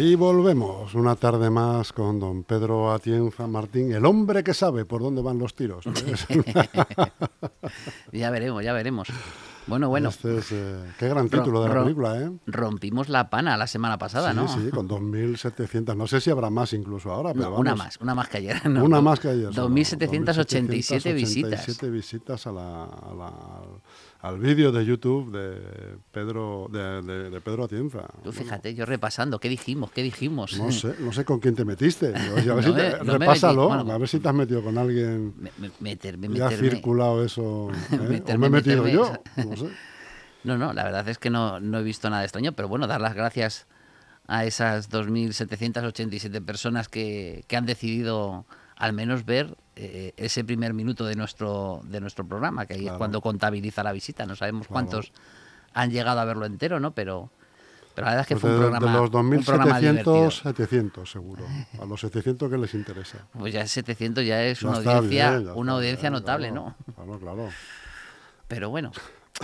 Y volvemos una tarde más con don Pedro Atienza Martín, el hombre que sabe por dónde van los tiros. ya veremos, ya veremos. Bueno, bueno. Este es, eh, qué gran título de la película, ¿eh? Rompimos la pana la semana pasada, ¿no? Sí, sí, con 2.700. No sé si habrá más incluso ahora, pero Una más, una más que ayer. Una más que ayer. 2.787 visitas. 2.787 visitas a la, al vídeo de YouTube de Pedro de, Pedro Atienza. Tú fíjate, yo repasando, ¿qué dijimos? ¿Qué dijimos? No sé, no sé con quién te metiste. repásalo, a ver si te has metido con alguien. Me, meterme, meterme. ha circulado eso. ¿eh? ¿O me he metido yo? No sé. No, no, la verdad es que no, no he visto nada extraño, pero bueno, dar las gracias a esas 2.787 personas que, que han decidido al menos ver eh, ese primer minuto de nuestro, de nuestro programa, que ahí es cuando contabiliza la visita. No sabemos cuántos han llegado a verlo entero, ¿no? Pero, pero la verdad es que pues fue un programa. De los 2.700, 700 seguro. A los 700 que les interesa. Pues ya 700 ya es una audiencia, una audiencia notable, ¿no? Claro, claro. Pero bueno,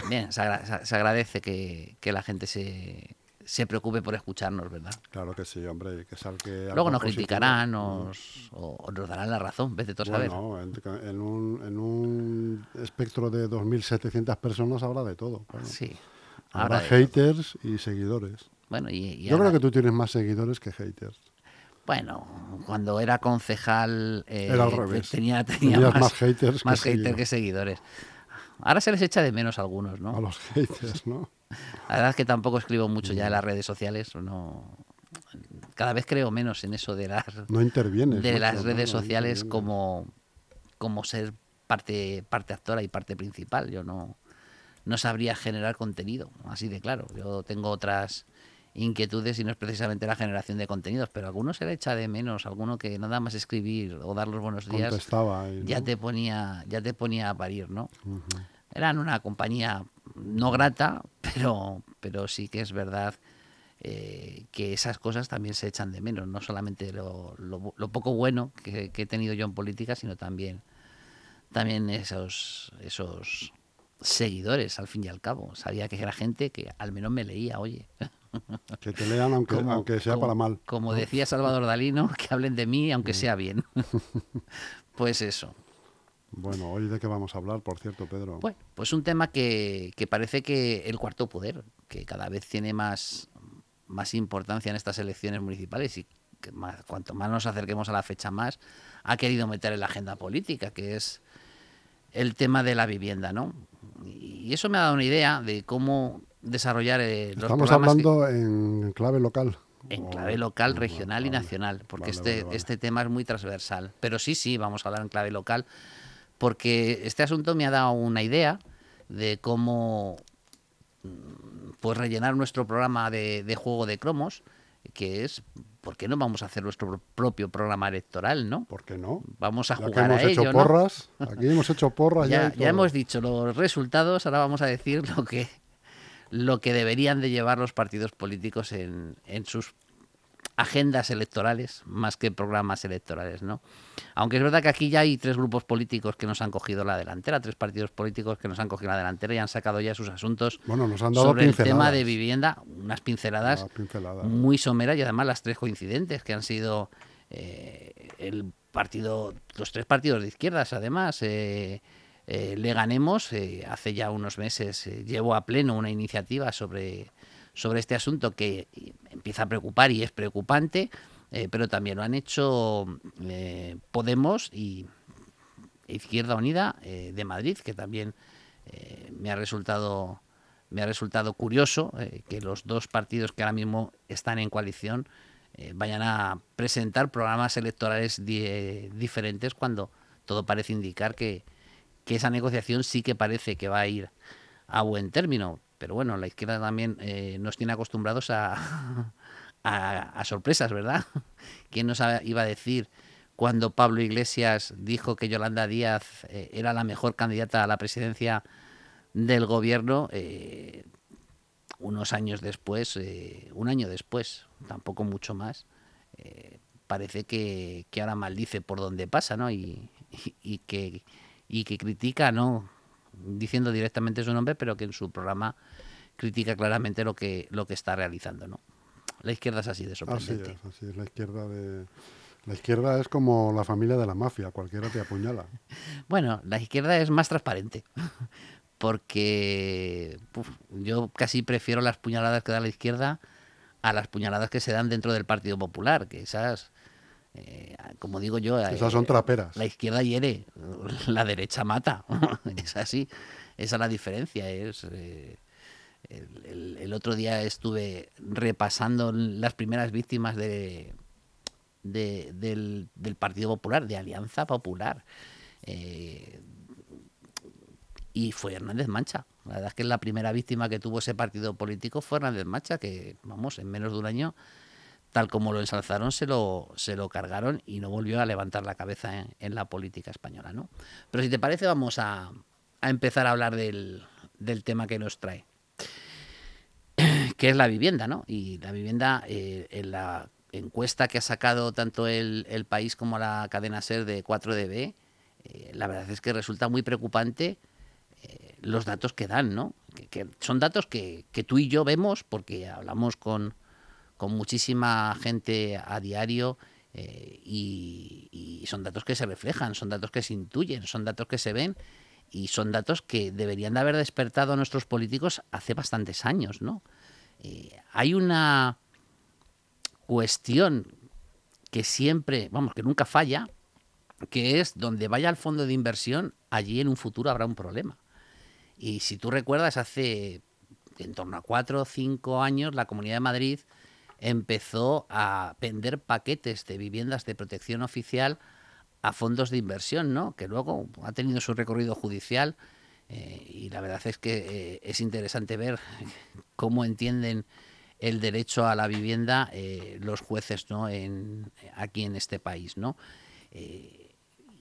bien, se, agradece que, que la gente se, se preocupe por escucharnos, ¿verdad? Claro que sí, hombre. Que salque Luego nos criticarán nos, o, nos darán la razón, vete todo bueno, saber. En, un, en un espectro de 2.700 personas habrá de todo. Sí. Habrá haters y seguidores. Bueno, y, Yo creo que tú tienes más seguidores que haters. Bueno, cuando era concejal eh, era al revés. tenía, tenía más, haters, más haters que seguidores. Ahora se les echa de menos a algunos, ¿no? A los haters, ¿no? La verdad es que tampoco escribo mucho ya en las redes sociales, no cada vez creo menos en eso de las no intervienes de las redes sociales como como ser parte parte actora y parte principal. Yo no no sabría generar contenido, así de claro. Yo tengo otras inquietudes y no es precisamente la generación de contenidos, pero alguno se le echa de menos, alguno que nada más escribir o dar los buenos días ya te ponía ya te ponía a parir, ¿no? Eran una compañía no grata, pero, pero sí que es verdad eh, que esas cosas también se echan de menos, no solamente lo, lo, poco bueno que, he tenido yo en política, sino también, también esos, esos seguidores, al fin y al cabo. Sabía que era gente que al menos me leía, oye. Que te lean aunque, aunque sea para mal. Como decía Salvador Dalino, que hablen de mí aunque sea bien. pues eso. Bueno, hoy de qué vamos a hablar, por cierto, Pedro. Bueno, pues un tema que, parece que el cuarto poder, que cada vez tiene más, más importancia en estas elecciones municipales y que más, cuanto más nos acerquemos a la fecha más, ha querido meter en la agenda política, que es el tema de la vivienda, ¿no? Y eso me ha dado una idea de cómo desarrollar eh, los Estamos hablando en clave local. En clave local, regional y nacional, porque este, este tema es muy transversal. Pero sí, sí, vamos a hablar en clave local porque este asunto me ha dado una idea de cómo mm, pues rellenar nuestro programa de, juego de cromos, que es ¿por qué no vamos a hacer nuestro propio programa electoral, no? ¿Por qué no? Vamos a jugar hemos a hecho porras, aquí hemos hecho porras ya. Ya, hemos dicho los resultados, ahora vamos a decir lo que lo que deberían de llevar los partidos políticos en, en sus agendas electorales más que programas electorales, ¿no? Aunque es verdad que aquí ya hay tres grupos políticos que nos han cogido la delantera, tres partidos políticos que nos han cogido la delantera y han sacado ya sus asuntos bueno, nos han dado sobre el tema de vivienda, unas pinceladas, muy someras y además las tres coincidentes que han sido eh, el partido, los tres partidos de izquierdas, además. Eh, eh, le ganemos, hace ya unos meses llevo a pleno una iniciativa sobre sobre este asunto que empieza a preocupar y es preocupante, eh, pero también lo han hecho eh, Podemos y Izquierda Unida eh, de Madrid, que también me ha resultado me ha resultado curioso que los dos partidos que ahora mismo están en coalición vayan a presentar programas electorales diferentes cuando todo parece indicar que, que esa negociación sí que parece que va a ir a buen término. Pero bueno, la izquierda también eh, nos tiene acostumbrados a, a, sorpresas, ¿verdad? ¿Quién nos iba a decir cuando Pablo Iglesias dijo que Yolanda Díaz eh, era la mejor candidata a la presidencia del gobierno? Eh, unos años después, un año después, tampoco mucho más, parece que, ahora maldice por donde pasa, ¿no? Y, que, y que critica, ¿no? Diciendo directamente su nombre, pero que en su programa critica claramente lo que, lo que está realizando. ¿no? La izquierda es así de sorprendente. Así es, así es. La izquierda de... La izquierda es como la familia de la mafia, cualquiera te apuñala. Bueno, la izquierda es más transparente, porque yo casi prefiero las puñaladas que da la izquierda a las puñaladas que se dan dentro del Partido Popular, que esas, eh, como digo yo... Esas son traperas. La izquierda hiere, la derecha mata, es así, esa es la diferencia, es... Eh, el, otro día estuve repasando las primeras víctimas de, del, Partido Popular, de Alianza Popular. Eh, y fue Hernández Mancha. La verdad es que la primera víctima que tuvo ese partido político fue Hernández Mancha, que, vamos, en menos de un año, tal como lo ensalzaron, se lo, se lo cargaron y no volvió a levantar la cabeza en, la política española. ¿no? Pero si te parece, vamos a, a empezar a hablar del, del tema que nos trae que es la vivienda, ¿no? Y la vivienda, eh, en la encuesta que ha sacado tanto el, país como la cadena SER de 4DB, eh, la verdad es que resulta muy preocupante eh, los datos que dan, ¿no? Que, son datos que, tú y yo vemos porque hablamos con, muchísima gente a diario y, y, son datos que se reflejan, son datos que se intuyen, son datos que se ven y son datos que deberían de haber despertado a nuestros políticos hace bastantes años, ¿no? hay una cuestión que siempre, vamos, que nunca falla, que es donde vaya el fondo de inversión, allí en un futuro habrá un problema. Y si tú recuerdas, hace en torno a cuatro o cinco años, la Comunidad de Madrid empezó a vender paquetes de viviendas de protección oficial a fondos de inversión, ¿no? Que luego ha tenido su recorrido judicial eh, y la verdad es que eh, es interesante ver cómo entienden el derecho a la vivienda eh, los jueces ¿no? aquí en este país. ¿no?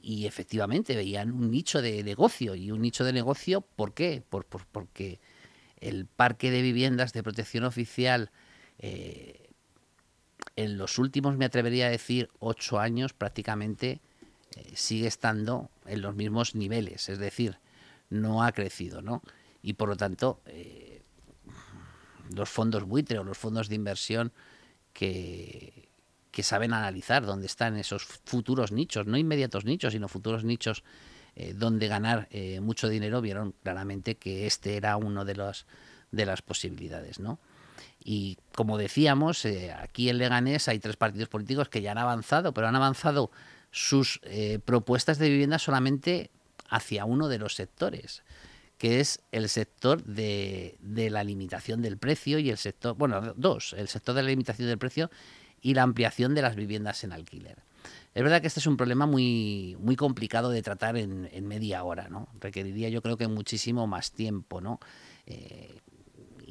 y efectivamente veían un nicho de negocio. ¿Y un nicho de negocio por qué? Por, porque el parque de viviendas de protección oficial en los últimos, me atrevería a decir, ocho años prácticamente sigue estando en los mismos niveles. Es decir, no ha crecido, ¿no? Y por lo tanto, eh, los fondos buitre o los fondos de inversión que, saben analizar dónde están esos futuros nichos, no inmediatos nichos, sino futuros nichos eh, donde ganar eh, mucho dinero, vieron claramente que este era uno de los de las posibilidades, ¿no? Y como decíamos, aquí en Leganés hay tres partidos políticos que ya han avanzado, pero han avanzado sus propuestas de vivienda solamente hacia uno de los sectores, que es el sector de, la limitación del precio y el sector, bueno, dos, el sector de la limitación del precio y la ampliación de las viviendas en alquiler. Es verdad que este es un problema muy, muy complicado de tratar en, media hora, ¿no? Requeriría yo creo que muchísimo más tiempo, ¿no? Eh,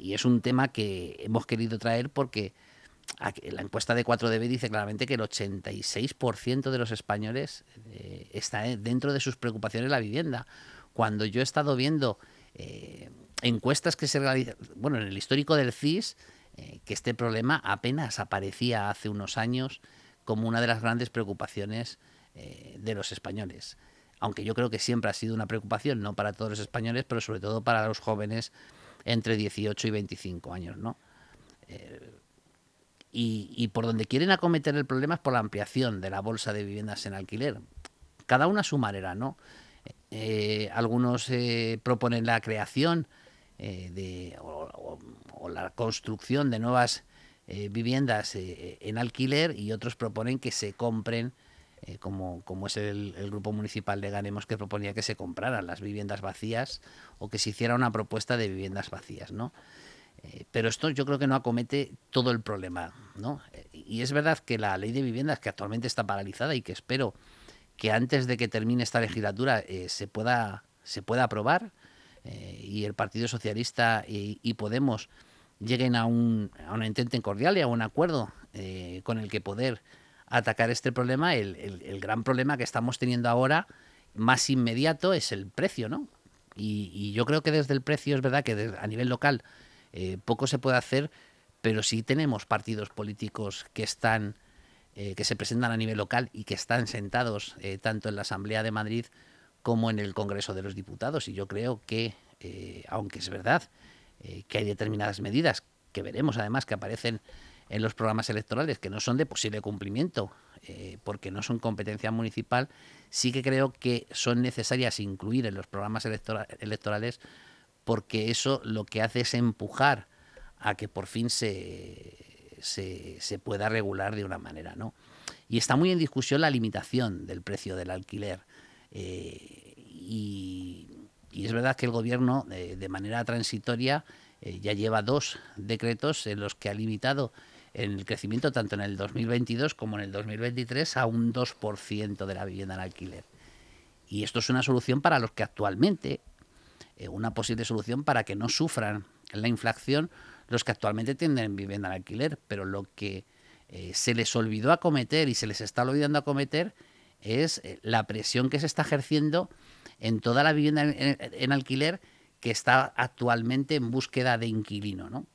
y es un tema que hemos querido traer porque la encuesta de 4DB dice claramente que el 86% de los españoles eh, está dentro de sus preocupaciones la vivienda. Cuando yo he estado viendo eh, encuestas que se realizan, bueno, en el histórico del CIS, eh, que este problema apenas aparecía hace unos años como una de las grandes preocupaciones de los españoles. Aunque yo creo que siempre ha sido una preocupación, no para todos los españoles, pero sobre todo para los jóvenes entre 18 y 25 años, ¿no? y, por donde quieren acometer el problema es por la ampliación de la bolsa de viviendas en alquiler. Cada una a su manera, ¿no? Eh, algunos eh, proponen la creación eh, de, o, la construcción de nuevas viviendas en alquiler y otros proponen que se compren, como, como es el, grupo municipal de Ganemos que proponía que se compraran las viviendas vacías o que se hiciera una propuesta de viviendas vacías, ¿no? Eh, pero esto yo creo que no acomete todo el problema, ¿no? Y es verdad que la ley de viviendas, que actualmente está paralizada y que espero que antes de que termine esta legislatura eh, se, pueda, se pueda aprobar eh, y el Partido Socialista y, Podemos lleguen a un, a un entente cordial y a un acuerdo con el que poder atacar este problema, el, el, gran problema que estamos teniendo ahora, más inmediato, es el precio, ¿no? Y, yo creo que desde el precio es verdad que a nivel local eh, poco se puede hacer, pero sí tenemos partidos políticos que están eh, que se presentan a nivel local y que están sentados eh, tanto en la Asamblea de Madrid como en el Congreso de los Diputados. Y yo creo que, aunque es verdad que hay determinadas medidas que veremos además que aparecen en los programas electorales, que no son de posible cumplimiento, eh, porque no son competencia municipal, sí que creo que son necesarias incluir en los programas electorales porque eso lo que hace es empujar a que por fin se, se, pueda regular de una manera. ¿no? Y está muy en discusión la limitación del precio del alquiler. Eh, y, es verdad que el gobierno, eh, de manera transitoria, ya lleva dos decretos en los que ha limitado el crecimiento tanto en el 2022 como en el 2023 a un 2% de la vivienda en alquiler. Y esto es una solución para los que actualmente, una posible solución para que no sufran la inflación los que actualmente tienen vivienda en alquiler, pero lo que eh, se les olvidó acometer y se les está olvidando acometer es eh, la presión que se está ejerciendo en toda la vivienda en, alquiler que está actualmente en búsqueda de inquilino, ¿no?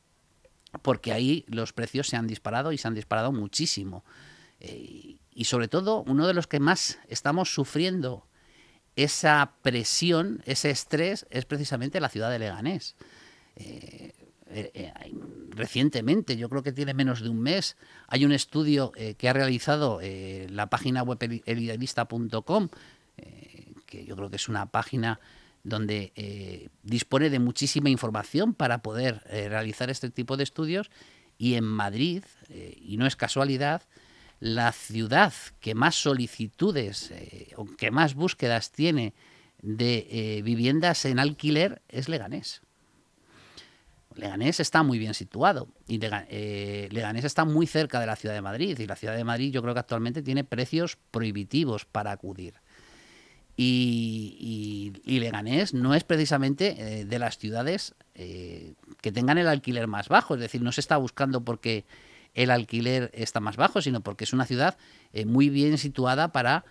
Porque ahí los precios se han disparado y se han disparado muchísimo. Eh, y sobre todo, uno de los que más estamos sufriendo esa presión, ese estrés, es precisamente la ciudad de Leganés. Eh, eh, recientemente, yo creo que tiene menos de un mes, hay un estudio que ha realizado la página web elidealista.com, que yo creo que es una página donde dispone de muchísima información para poder realizar este tipo de estudios. Y en Madrid, y no es casualidad, la ciudad que más solicitudes o que más búsquedas tiene de viviendas en alquiler es Leganés. Leganés está muy bien situado y eh, Leganés está muy cerca de la ciudad de Madrid y la ciudad de Madrid yo creo que actualmente tiene precios prohibitivos para acudir. Y, Leganés no es precisamente eh, de las ciudades eh, que tengan el alquiler más bajo, es decir, no se está buscando porque el alquiler está más bajo, sino porque es una ciudad muy bien situada para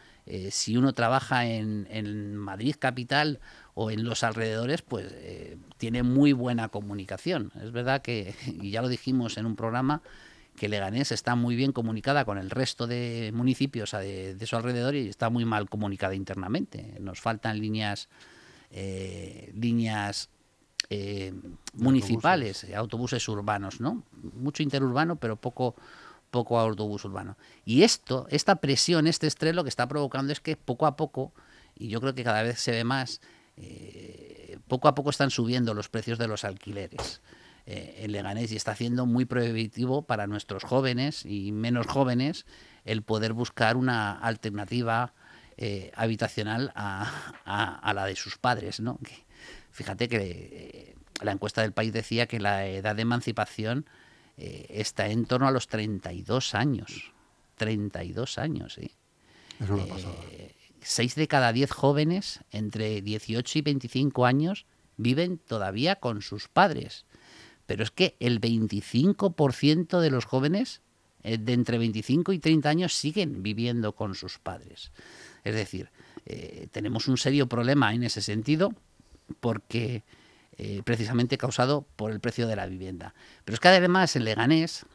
si uno trabaja en, en Madrid capital o en los alrededores, pues eh, tiene muy buena comunicación. Es verdad que, y ya lo dijimos en un programa, que Leganés está muy bien comunicada con el resto de municipios de, su alrededor y está muy mal comunicada internamente. Nos faltan líneas, eh, líneas eh, municipales, autobuses. urbanos, ¿no? Mucho interurbano, pero poco poco autobús urbano. Y esto, esta presión, este estrés, lo que está provocando es que poco a poco, y yo creo que cada vez se ve más, eh, poco a poco están subiendo los precios de los alquileres eh, en Leganés y está haciendo muy prohibitivo para nuestros jóvenes y menos jóvenes el poder buscar una alternativa eh, habitacional a, la de sus padres. ¿no? fíjate que la encuesta del país decía que la edad de emancipación está en torno a los 32 años. 32 años, sí. Es una pasada. 6 de cada 10 jóvenes entre 18 y 25 años viven todavía con sus padres. Pero es que el 25% de los jóvenes eh, de entre 25 y 30 años siguen viviendo con sus padres. Es decir, eh, tenemos un serio problema en ese sentido porque eh, precisamente causado por el precio de la vivienda. Pero es que además en Leganés,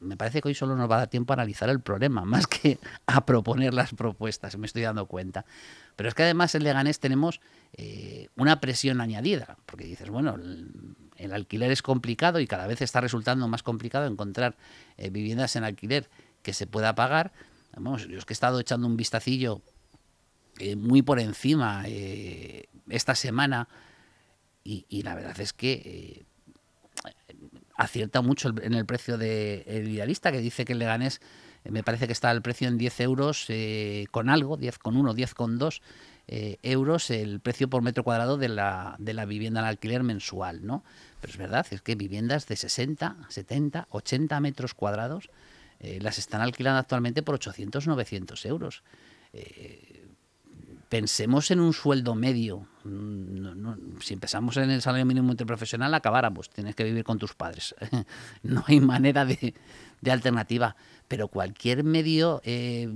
me parece que hoy solo nos va a dar tiempo a analizar el problema, más que a proponer las propuestas, me estoy dando cuenta. Pero es que además en Leganés tenemos una presión añadida, porque dices, bueno, el, alquiler es complicado y cada vez está resultando más complicado encontrar eh, viviendas en alquiler que se pueda pagar. Vamos, yo es que he estado echando un vistacillo eh, muy por encima esta semana y, la verdad es que acierta mucho en el precio del de idealista, que dice que el Leganés eh, me parece que está el precio en 10 euros eh, con algo, 10 con 1, 10 con 2 eh, euros el precio por metro cuadrado de la, de la vivienda en alquiler mensual, ¿no? Pero es verdad, es que viviendas de 60, 70, 80 metros cuadrados las están alquilando actualmente por 800, 900 euros pensemos en un sueldo medio. Mm, si empezamos en el salario mínimo interprofesional, acabáramos. Tienes que vivir con tus padres. no hay manera de, alternativa. Pero cualquier medio eh,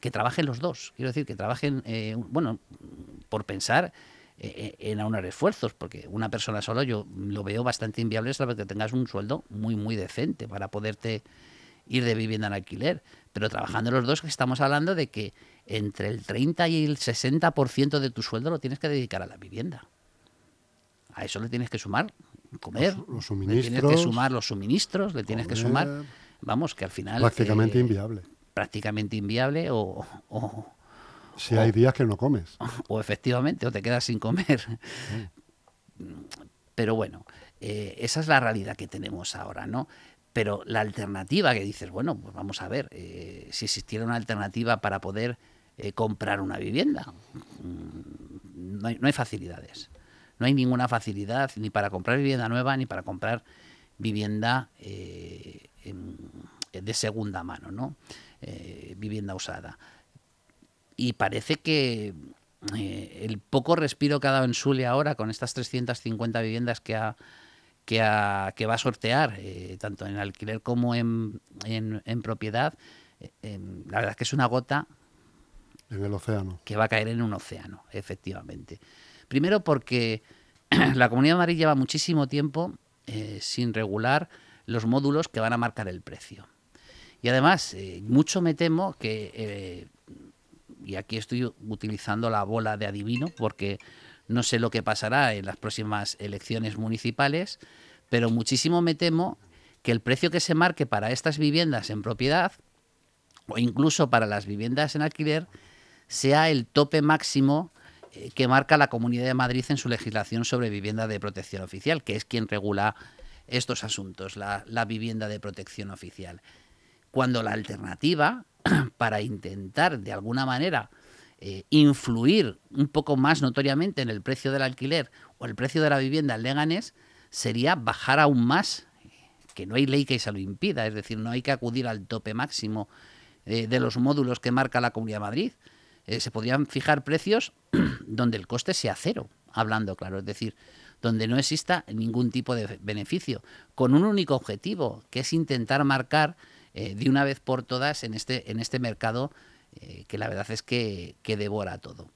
que trabajen los dos, quiero decir, que trabajen, eh, bueno, por pensar eh, en aunar esfuerzos, porque una persona solo yo lo veo bastante inviable, vez que tengas un sueldo muy, muy decente para poderte ir de vivienda en alquiler. Pero trabajando los dos, estamos hablando de que entre el 30 y el 60% de tu sueldo lo tienes que dedicar a la vivienda. A eso le tienes que sumar comer, los, suministros, le tienes que sumar los suministros, le tienes que sumar, vamos, que al final... Prácticamente inviable. Prácticamente inviable o... si hay días que no comes. O, efectivamente, o te quedas sin comer. Pero bueno, esa es la realidad que tenemos ahora, ¿no? Pero la alternativa que dices, bueno, pues vamos a ver, eh, si existiera una alternativa para poder eh, comprar una vivienda, mm, no hay, facilidades. No hay ninguna facilidad ni para comprar vivienda nueva ni para comprar vivienda eh, de segunda mano, ¿no? vivienda usada. Y parece que el poco respiro que ha dado en Sule ahora con estas 350 viviendas que ha que, va a sortear, eh, tanto en alquiler como en, en, propiedad, eh, em, la verdad es que es una gota en el océano. Que va a caer en un océano, efectivamente. Primero porque la Comunidad de Madrid lleva muchísimo tiempo eh, sin regular los módulos que van a marcar el precio. Y además, mucho me temo que, y aquí estoy utilizando la bola de adivino, porque no sé lo que pasará en las próximas elecciones municipales, pero muchísimo me temo que el precio que se marque para estas viviendas en propiedad o incluso para las viviendas en alquiler sea el tope máximo eh, que marca la Comunidad de Madrid en su legislación sobre vivienda de protección oficial, que es quien regula estos asuntos, la, vivienda de protección oficial. Cuando la alternativa, para intentar de alguna manera eh, influir un poco más notoriamente en el precio del alquiler o el precio de la vivienda en Leganés sería bajar aún más, que no hay ley que se lo impida, es decir, no hay que acudir al tope máximo eh, de los módulos que marca la Comunidad de Madrid. Eh, se podrían fijar precios donde el coste sea cero, hablando claro, es decir, donde no exista ningún tipo de beneficio, con un único objetivo, que es intentar marcar de una vez por todas en este, en este mercado eh, que la verdad es que, devora todo.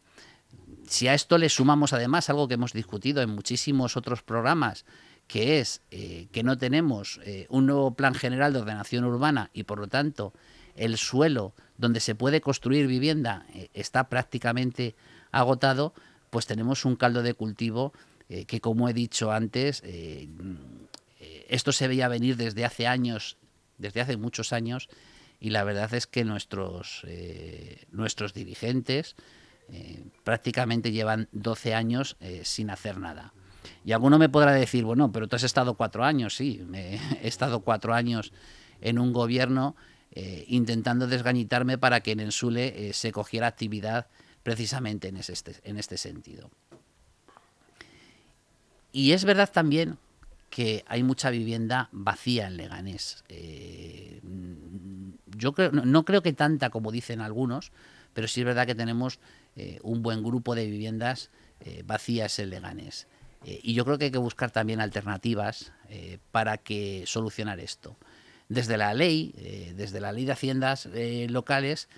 Si a esto le sumamos además algo que hemos discutido en muchísimos otros programas, que es eh, que no tenemos eh, un nuevo plan general de ordenación urbana y por lo tanto el suelo donde se puede construir vivienda está prácticamente agotado, pues tenemos un caldo de cultivo que como he dicho antes, esto se veía venir desde hace años, desde hace muchos años, y la verdad es que nuestros, eh, nuestros dirigentes eh, prácticamente llevan 12 años eh, sin hacer nada. Y alguno me podrá decir, bueno, pero tú has estado cuatro años, sí, he estado cuatro años en un gobierno intentando desgañitarme para que en Ensule se cogiera actividad precisamente en, en este sentido. Y es verdad también que hay mucha vivienda vacía en Leganés. Eh, yo creo, no, creo que tanta como dicen algunos, pero sí es verdad que tenemos eh, un buen grupo de viviendas eh, vacías en Leganés. y yo creo que hay que buscar también alternativas para que solucionar esto. Desde la ley, desde la ley de haciendas locales,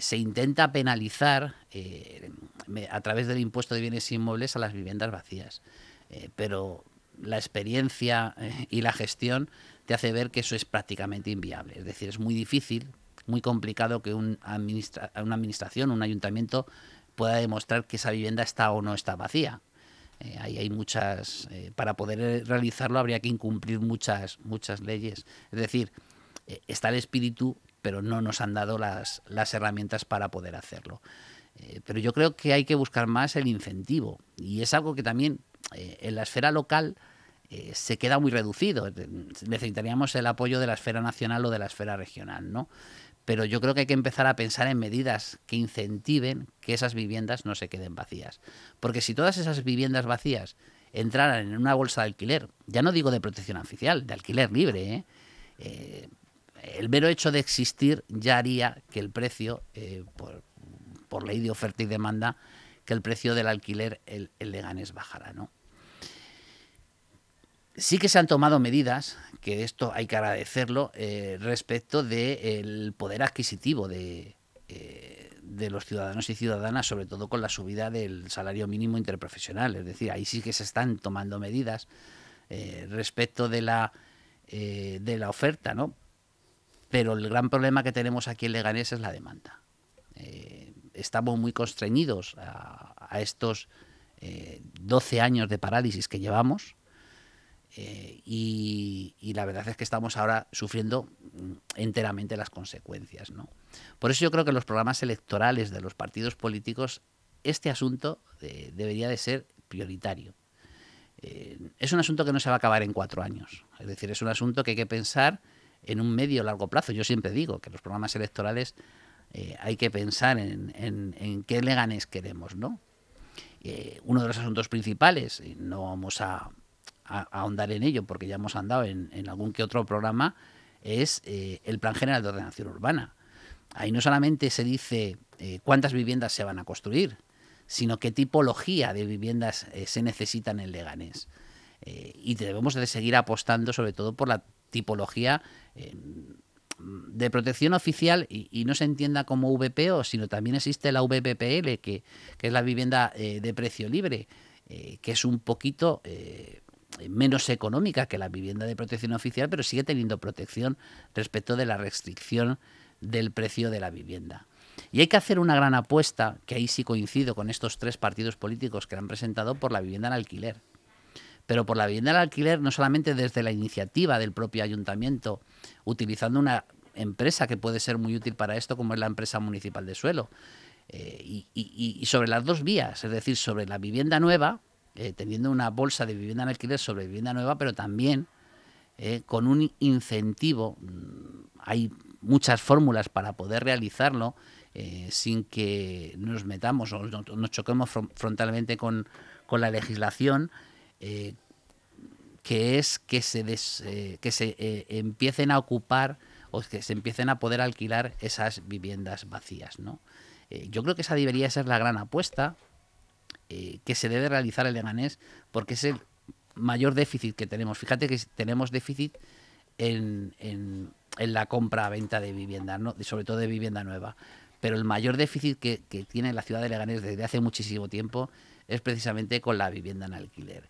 se intenta penalizar a través del impuesto de bienes inmuebles a las viviendas vacías. pero la experiencia eh, y la gestión te hace ver que eso es prácticamente inviable. Es decir, es muy difícil, muy complicado que un una administración, un ayuntamiento pueda demostrar que esa vivienda está o no está vacía. Eh, ahí hay muchas, eh, para poder realizarlo habría que incumplir muchas, muchas leyes. Es decir, está el espíritu, pero no nos han dado las, las herramientas para poder hacerlo. pero yo creo que hay que buscar más el incentivo y es algo que también en la esfera local eh, se queda muy reducido. Necesitaríamos el apoyo de la esfera nacional o de la esfera regional, ¿no? Pero yo creo que hay que empezar a pensar en medidas que incentiven que esas viviendas no se queden vacías. Porque si todas esas viviendas vacías entraran en una bolsa de alquiler, ya no digo de protección oficial, de alquiler libre, ¿eh? Eh, el mero hecho de existir ya haría que el precio, por, ley de oferta y demanda, que el precio del alquiler, el, el de Ganes bajara, ¿no? Sí que se han tomado medidas, que esto hay que agradecerlo, eh, respecto del poder adquisitivo eh, de, los ciudadanos y ciudadanas, sobre todo con la subida del salario mínimo interprofesional. Es decir, ahí sí que se están tomando medidas eh, respecto de la, de la oferta, ¿no? Pero el gran problema que tenemos aquí en Leganés es la demanda. estamos muy constreñidos a, a estos 12 años de parálisis que llevamos y, la verdad es que estamos ahora sufriendo mm, enteramente las consecuencias. ¿no? Por eso yo creo que los programas electorales de los partidos políticos, este asunto debería de ser prioritario. es un asunto que no se va a acabar en cuatro años. Es decir, es un asunto que hay que pensar en un medio largo plazo. Yo siempre digo que los programas electorales eh, hay que pensar en, en, qué Leganés queremos, ¿no? Eh, uno de los asuntos principales, y no vamos a, ahondar en ello porque ya hemos andado en, algún que otro programa, es eh, el Plan General de Ordenación Urbana. Ahí no solamente se dice cuántas viviendas se van a construir, sino qué tipología de viviendas se necesitan en Leganés. y debemos de seguir apostando sobre todo por la tipología de protección oficial y, no se entienda como VPO, sino también existe la VPPL, que, es la vivienda eh, de precio libre, eh, que es un poquito eh, menos económica que la vivienda de protección oficial, pero sigue teniendo protección respecto de la restricción del precio de la vivienda. Y hay que hacer una gran apuesta, que ahí sí coincido con estos tres partidos políticos que han presentado por la vivienda en alquiler pero por la vivienda en alquiler no solamente desde la iniciativa del propio ayuntamiento, utilizando una empresa que puede ser muy útil para esto, como es la empresa municipal de suelo, eh, y, sobre las dos vías, es decir, sobre la vivienda nueva, eh, teniendo una bolsa de vivienda en alquiler sobre vivienda nueva, pero también eh, con un incentivo, mm, hay muchas fórmulas para poder realizarlo sin que nos metamos o nos choquemos frontalmente con, con la legislación, eh, que es que se, eh, que se eh, empiecen a ocupar o que se empiecen a poder alquilar esas viviendas vacías. ¿no? yo creo que esa debería ser la gran apuesta que se debe realizar el Leganés porque es el mayor déficit que tenemos. Fíjate que tenemos déficit en, en, la compra-venta de vivienda, ¿no? sobre todo de vivienda nueva. Pero el mayor déficit que, que tiene la ciudad de Leganés desde hace muchísimo tiempo es precisamente con la vivienda en alquiler.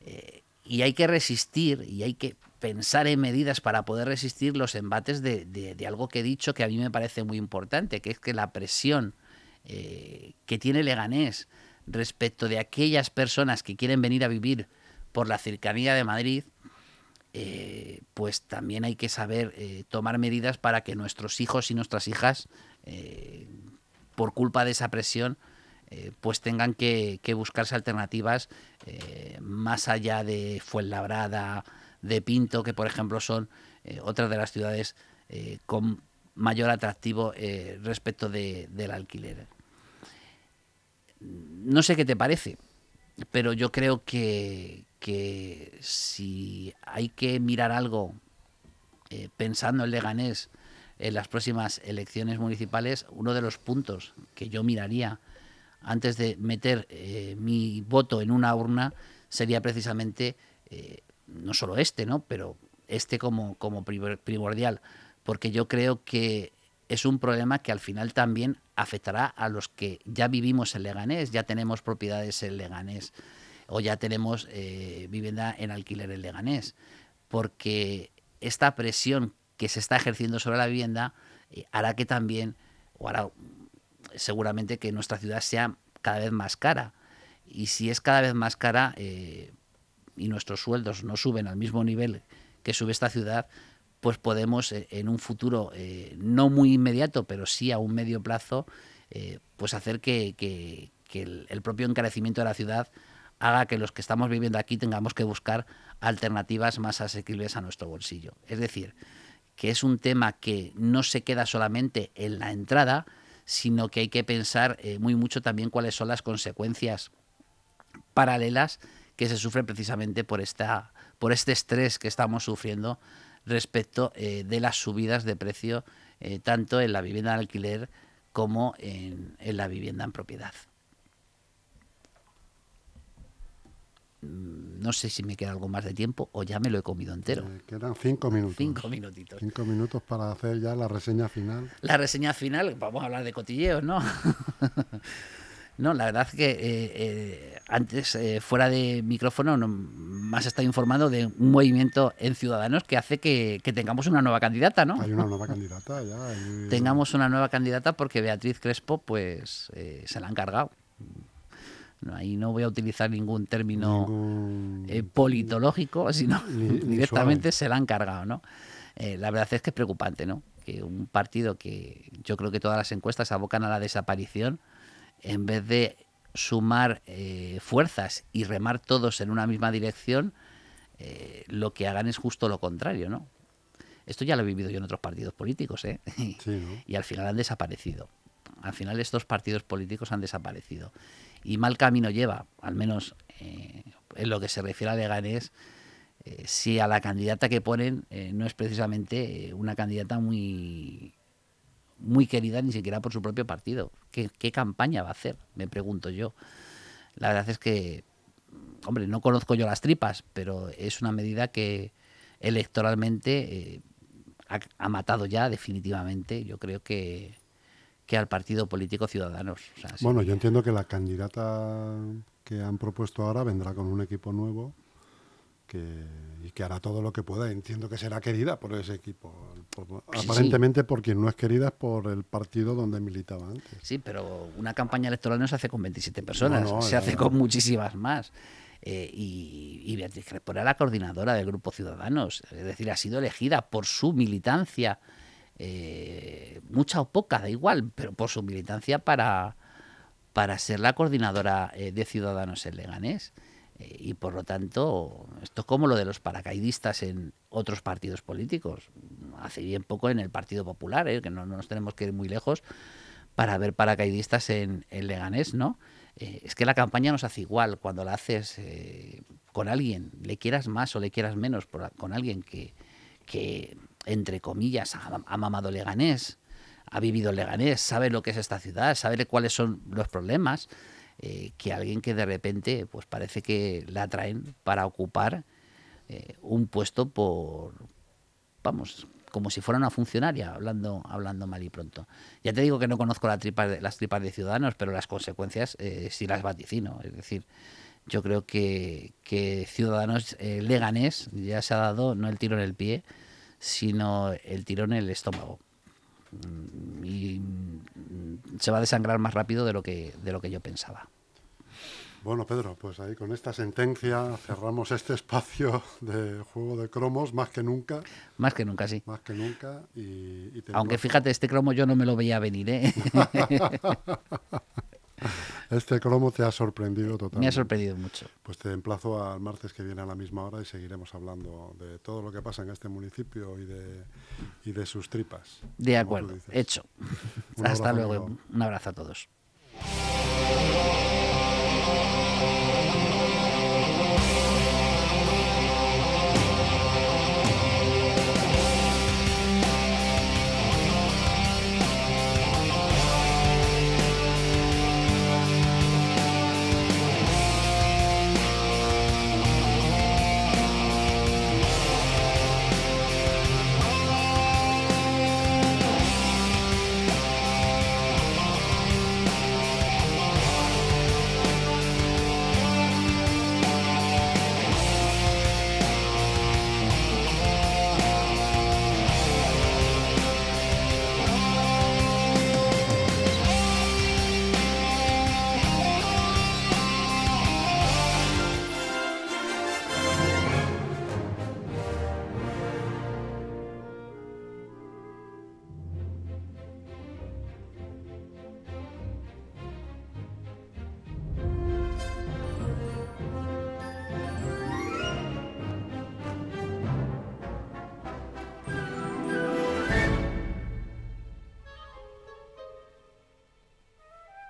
Eh, y hay que resistir y hay que pensar en medidas para poder resistir los embates de, algo que he dicho que a mí me parece muy importante, que es que la presión eh, que tiene Leganés respecto de aquellas personas que quieren venir a vivir por la cercanía de Madrid, eh, pues también hay que saber tomar medidas para que nuestros hijos y nuestras hijas, por culpa de esa presión, eh, pues tengan que, buscarse alternativas eh, más allá de Fuenlabrada, de Pinto, que por ejemplo son eh, otras de las ciudades con mayor atractivo respecto del alquiler. No sé qué te parece, pero yo creo que, que si hay que mirar algo pensando en Leganés en las próximas elecciones municipales, uno de los puntos que yo miraría antes de meter eh, mi voto en una urna sería precisamente eh, no solo este, ¿no? Pero este como, como primordial, porque yo creo que es un problema que al final también afectará a los que ya vivimos en Leganés, ya tenemos propiedades en Leganés o ya tenemos eh, vivienda en alquiler en Leganés, porque esta presión que se está ejerciendo sobre la vivienda hará que también, o hará seguramente que nuestra ciudad sea cada vez más cara. Y si es cada vez más cara eh, y nuestros sueldos no suben al mismo nivel que sube esta ciudad, pues podemos eh, en un futuro eh, no muy inmediato, pero sí a un medio plazo, pues hacer que, el, propio encarecimiento de la ciudad haga que los que estamos viviendo aquí tengamos que buscar alternativas más asequibles a nuestro bolsillo. Es decir, que es un tema que no se queda solamente en la entrada, sino que hay que pensar eh, muy mucho también cuáles son las consecuencias paralelas que se sufren precisamente por, esta, por este estrés que estamos sufriendo respecto eh, de las subidas de precio eh, tanto en la vivienda de alquiler como en la vivienda en propiedad. Mm, no sé si me queda algo más de tiempo o ya me lo he comido entero. Eh, quedan cinco minutos. Cinco minutitos. Cinco minutos para hacer ya la reseña final. La reseña final, vamos a hablar de cotilleos, ¿no? no, la verdad es que eh, eh, antes, fuera de micrófono, más está informando de un movimiento en Ciudadanos que hace que, tengamos una nueva candidata, ¿no? Hay una nueva candidata, ya. Tengamos una nueva candidata porque Beatriz Crespo, pues, se la han cargado ahí no voy a utilizar ningún término eh, politológico, sino directamente se la han cargado, ¿no? Eh, la verdad es que es preocupante, ¿no? Que un partido que yo creo que todas las encuestas abocan a la desaparición, en vez de sumar eh, fuerzas y remar todos en una misma dirección, lo que hagan es justo lo contrario, ¿no? Esto ya lo he vivido yo en otros partidos políticos, ¿eh? y al final han desaparecido. Al final estos partidos políticos han desaparecido. Y mal camino lleva, al menos eh, en lo que se refiere a Leganés, eh, si a la candidata que ponen eh, no es precisamente una candidata muy, muy querida ni siquiera por su propio partido. ¿Qué, campaña va a hacer? Me pregunto yo. La verdad es que, hombre, no conozco yo las tripas, pero es una medida que electoralmente ha, matado ya definitivamente. Yo creo que, que al partido político Ciudadanos. bueno, yo entiendo que la candidata que han propuesto ahora vendrá con un equipo nuevo que, y que hará todo lo que pueda. Entiendo que será querida por ese equipo. aparentemente por quien no es querida es por el partido donde militaba antes. Sí, pero una campaña electoral no se hace con 27 personas, se hace con muchísimas más. Eh, y, y, Beatriz Crespo era la coordinadora del Grupo Ciudadanos, es decir, ha sido elegida por su militancia eh, mucha o poca, da igual, pero por su militancia para, para ser la coordinadora eh, de Ciudadanos en Leganés. Eh, y por lo tanto, esto es como lo de los paracaidistas en otros partidos políticos. Hace bien poco en el Partido Popular, que no, nos tenemos que ir muy lejos para ver paracaidistas en, Leganés, ¿no? es que la campaña nos hace igual cuando la haces con alguien, le quieras más o le quieras menos, con alguien que, que entre comillas, ha, mamado Leganés, ha vivido Leganés, sabe lo que es esta ciudad, sabe cuáles son los problemas, eh, que alguien que de repente pues parece que la traen para ocupar eh, un puesto por, vamos, como si fuera una funcionaria, hablando, hablando mal y pronto. Ya te digo que no conozco las tripas de, las tripas de Ciudadanos, pero las consecuencias eh, sí las vaticino. Es decir, yo creo que, que Ciudadanos Leganés ya se ha dado no el tiro en el pie, sino el tirón en el estómago. Mm, y se va a desangrar más rápido de lo que, de lo que yo pensaba. Bueno, Pedro, pues ahí con esta sentencia cerramos este espacio de juego de cromos más que nunca. Más que nunca, sí. Más que nunca. Y, Aunque fíjate, este cromo yo no me lo veía venir, ¿eh? Este cromo te ha sorprendido totalmente. Me ha sorprendido mucho. Pues te emplazo al martes que viene a la misma hora y seguiremos hablando de todo lo que pasa en este municipio y de, y de sus tripas. De acuerdo, hecho. Hasta luego. Un abrazo a todos.